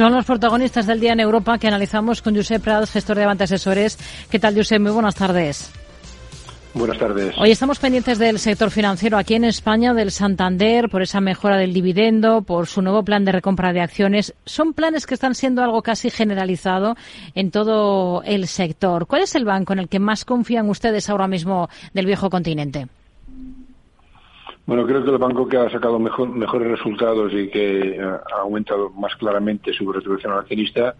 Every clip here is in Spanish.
Son los protagonistas del día en Europa que analizamos con Josep Prats, gestor de Avante Asesores. ¿Qué tal, Josep? Muy buenas tardes. Buenas tardes. Hoy estamos pendientes del sector financiero aquí en España, del Santander, por esa mejora del dividendo, por su nuevo plan de recompra de acciones. Son planes que están siendo algo casi generalizado en todo el sector. ¿Cuál es el banco en el que más confían ustedes ahora mismo del viejo continente? Bueno, creo que el banco que ha sacado mejores resultados y que eh, ha aumentado más claramente su retribución al accionista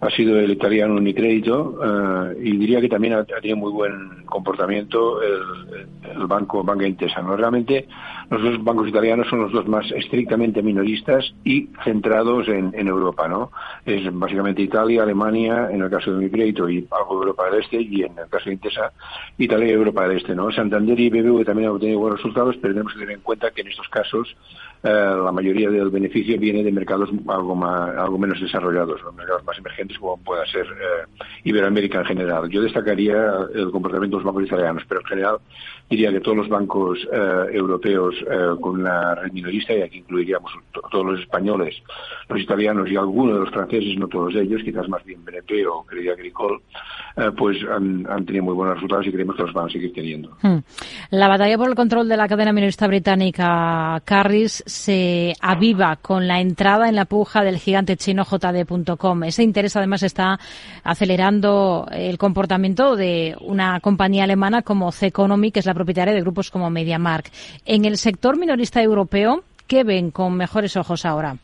ha sido el italiano Unicredito uh, y diría que también ha, tenido muy buen comportamiento el, el banco Banca Intesa. Realmente los dos bancos italianos son los dos más estrictamente minoristas y centrados en, Europa. ¿no? Es básicamente Italia, Alemania, en el caso de Unicredito y algo de Europa del Este y en el caso de Intesa, Italia y Europa del Este. ¿no? Santander y BBV también han obtenido buenos resultados, pero tenemos que tener en cuenta que en estos casos eh, la mayoría del beneficio viene de mercados algo, más, algo menos desarrollados, los mercados más emergentes como pueda ser eh, Iberoamérica en general. Yo destacaría el comportamiento de los bancos italianos, pero en general diría que todos los bancos eh, europeos con una red minorista, y aquí incluiríamos todos los españoles, los italianos y algunos de los franceses, no todos ellos, quizás más bien BNP o Crédit Agricole, pues han, han, tenido muy buenos resultados y creemos que los van a seguir teniendo. Hmm. La batalla por el control de la cadena minorista británica Carris se aviva con la entrada en la puja del gigante chino JD.com. Ese interés además está acelerando el comportamiento de una compañía alemana como C Economy, que es la propietaria de grupos como MediaMark. En el minorista europeo, ¿qué ven con mejores ojos ahora?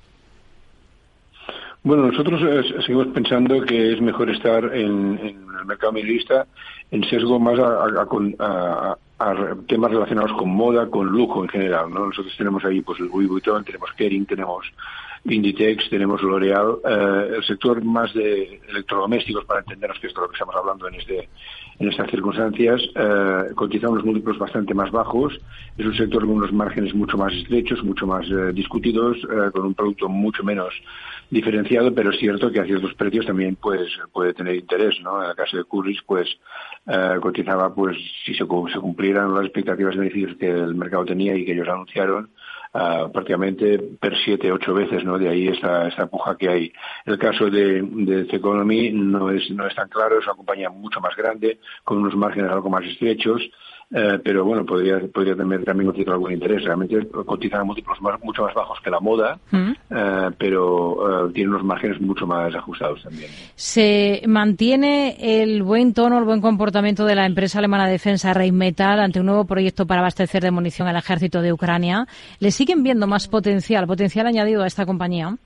Bueno, nosotros eh, seguimos pensando que es mejor estar en, el mercado minorista en sesgo más a, a temas relacionados con moda, con lujo en general. ¿no? Nosotros tenemos ahí pues el Louis Vuitton, tenemos Kering, tenemos Inditex, tenemos L'Oreal, eh, el sector más de electrodomésticos, para entendernos que es de lo que estamos hablando en, este, en estas circunstancias, eh, cotiza unos múltiplos bastante más bajos, es un sector con unos márgenes mucho más estrechos, mucho más eh, discutidos, eh, con un producto mucho menos diferenciado, pero es cierto que a ciertos precios también pues, puede tener interés, ¿no? En el caso de Currys, pues eh, cotizaba, pues si se, se cumplieran las expectativas de beneficios que el mercado tenía y que ellos anunciaron, uh, prácticamente per siete, ocho veces, ¿no? De ahí esta, esta puja que hay. El caso de, de Economy no es, no es tan claro, es una compañía mucho más grande, con unos márgenes algo más estrechos, eh, pero bueno, podría, podría tener también algún interés. Realmente cotizan a múltiplos más, mucho más bajos que la moda, mm. eh, pero eh, tiene unos márgenes mucho más ajustados también. ¿Se mantiene el buen tono, el buen comportamiento de la empresa alemana de defensa Rheinmetall ante un nuevo proyecto para abastecer de munición al ejército de Ucrania? ¿Le siguen viendo más potencial, potencial añadido a esta compañía?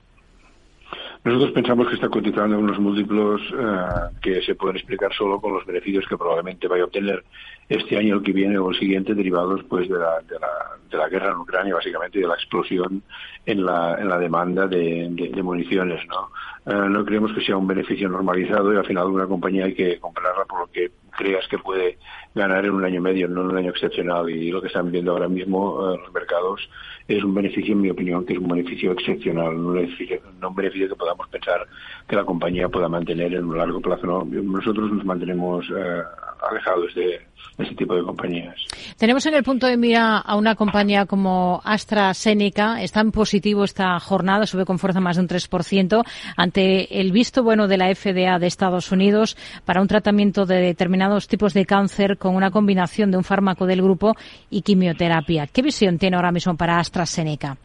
Nosotros pensamos que está cotizando unos múltiplos uh, que se pueden explicar solo con los beneficios que probablemente vaya a obtener este año, el que viene o el siguiente, derivados pues de la, de la, de la guerra en Ucrania, básicamente, y de la explosión en la, demanda de, municiones. ¿no? Uh, no creemos que sea un beneficio normalizado y al final una compañía hay que comprarla por lo que que puede ganar en un año medio, no en un año excepcional. Y lo que están viendo ahora mismo uh, los mercados es un beneficio, en mi opinión, que es un beneficio excepcional, no un beneficio que podamos pensar que la compañía pueda mantener en un largo plazo. No, nosotros nos mantenemos eh, alejados de, ese tipo de compañías. Tenemos en el punto de mira a una compañía como AstraZeneca. Está en positivo esta jornada, sube con fuerza más de un 3% ante el visto bueno de la FDA de Estados Unidos para un tratamiento de determinados tipos de cáncer con una combinación de un fármaco del grupo y quimioterapia. ¿Qué visión tiene ahora mismo para AstraZeneca?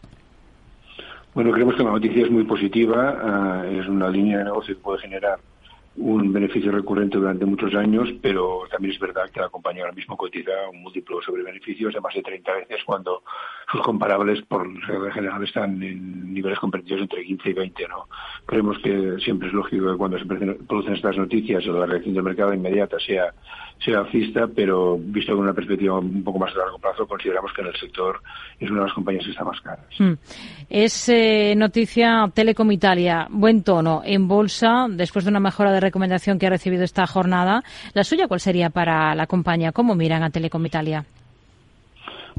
Bueno, creemos que la noticia es muy positiva. Uh, es una línea de negocio que puede generar un beneficio recurrente durante muchos años, pero también es verdad que la compañía ahora mismo cotiza un múltiplo sobre beneficios de más de 30 veces cuando sus comparables por regla general están en niveles competitivos entre 15 y 20. ¿no? Creemos que siempre es lógico que cuando se producen estas noticias la reacción del mercado inmediata sea, sea alcista, pero visto con una perspectiva un poco más de largo plazo, consideramos que en el sector es una de las compañías que está más caras. Hmm. Es eh, noticia Telecom Italia, buen tono en bolsa después de una mejora de recomendación que ha recibido esta jornada. ¿La suya cuál sería para la compañía? ¿Cómo miran a Telecom Italia?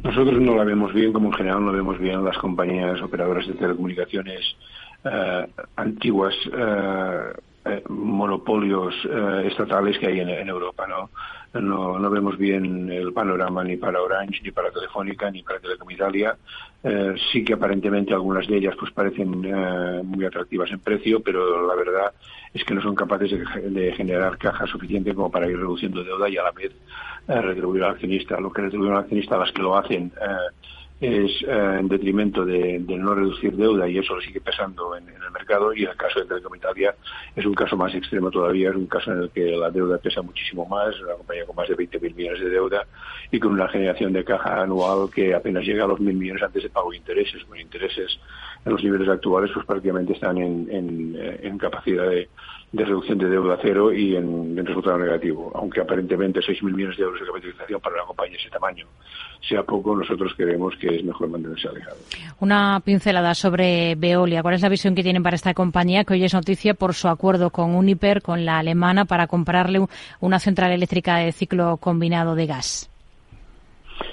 Nosotros no la vemos bien, como en general no vemos bien las compañías operadoras de telecomunicaciones eh, antiguas, eh, eh, monopolios eh, estatales que hay en, en Europa, ¿no? No, no vemos bien el panorama ni para Orange, ni para Telefónica, ni para Telecom Italia. Eh, sí que aparentemente algunas de ellas pues parecen eh, muy atractivas en precio, pero la verdad es que no son capaces de, generar caja suficiente como para ir reduciendo deuda y a la vez eh, retribuir al accionista. Lo que retribuye al accionista, las que lo hacen, es eh, en detrimento de, no reducir deuda y eso lo sigue pesando en, el mercado y el caso de Telecom Italia es un caso más extremo todavía, es un caso en el que la deuda pesa muchísimo más, una compañía con más de 20.000 millones de deuda y con una generación de caja anual que apenas llega a los 1.000 millones antes de pago de intereses, con intereses en los niveles actuales pues prácticamente están en, en, en capacidad de de reducción de deuda cero y en, resultado negativo. Aunque aparentemente 6.000 millones de euros de capitalización para una compañía de ese tamaño sea poco, nosotros creemos que es mejor mantenerse alejado. Una pincelada sobre Veolia. ¿Cuál es la visión que tienen para esta compañía que hoy es noticia por su acuerdo con Uniper, con la alemana, para comprarle una central eléctrica de ciclo combinado de gas?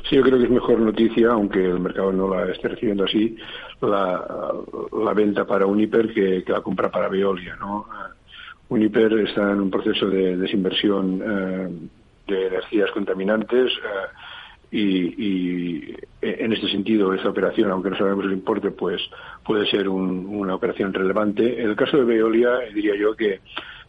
Sí, yo creo que es mejor noticia, aunque el mercado no la esté recibiendo así, la, venta para Uniper que, que la compra para Veolia. ¿no? Uniper está en un proceso de desinversión eh, de energías contaminantes eh, y, en este sentido esa operación, aunque no sabemos el importe, pues puede ser una operación relevante. En el caso de Veolia, diría yo que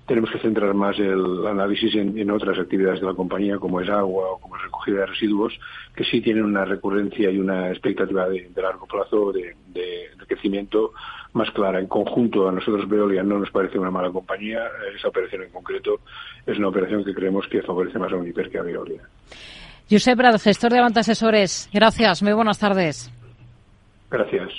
tenemos que centrar más el análisis en, otras actividades de la compañía, como es agua o como es recogida de residuos, que sí tienen una recurrencia y una expectativa de, largo plazo de, de, crecimiento más clara. En conjunto, a nosotros Veolia no nos parece una mala compañía. Esa operación en concreto es una operación que creemos que favorece más a Uniper que a Veolia. Josep Brad, gestor de Avanta Asesores. Gracias. Muy buenas tardes. Gracias.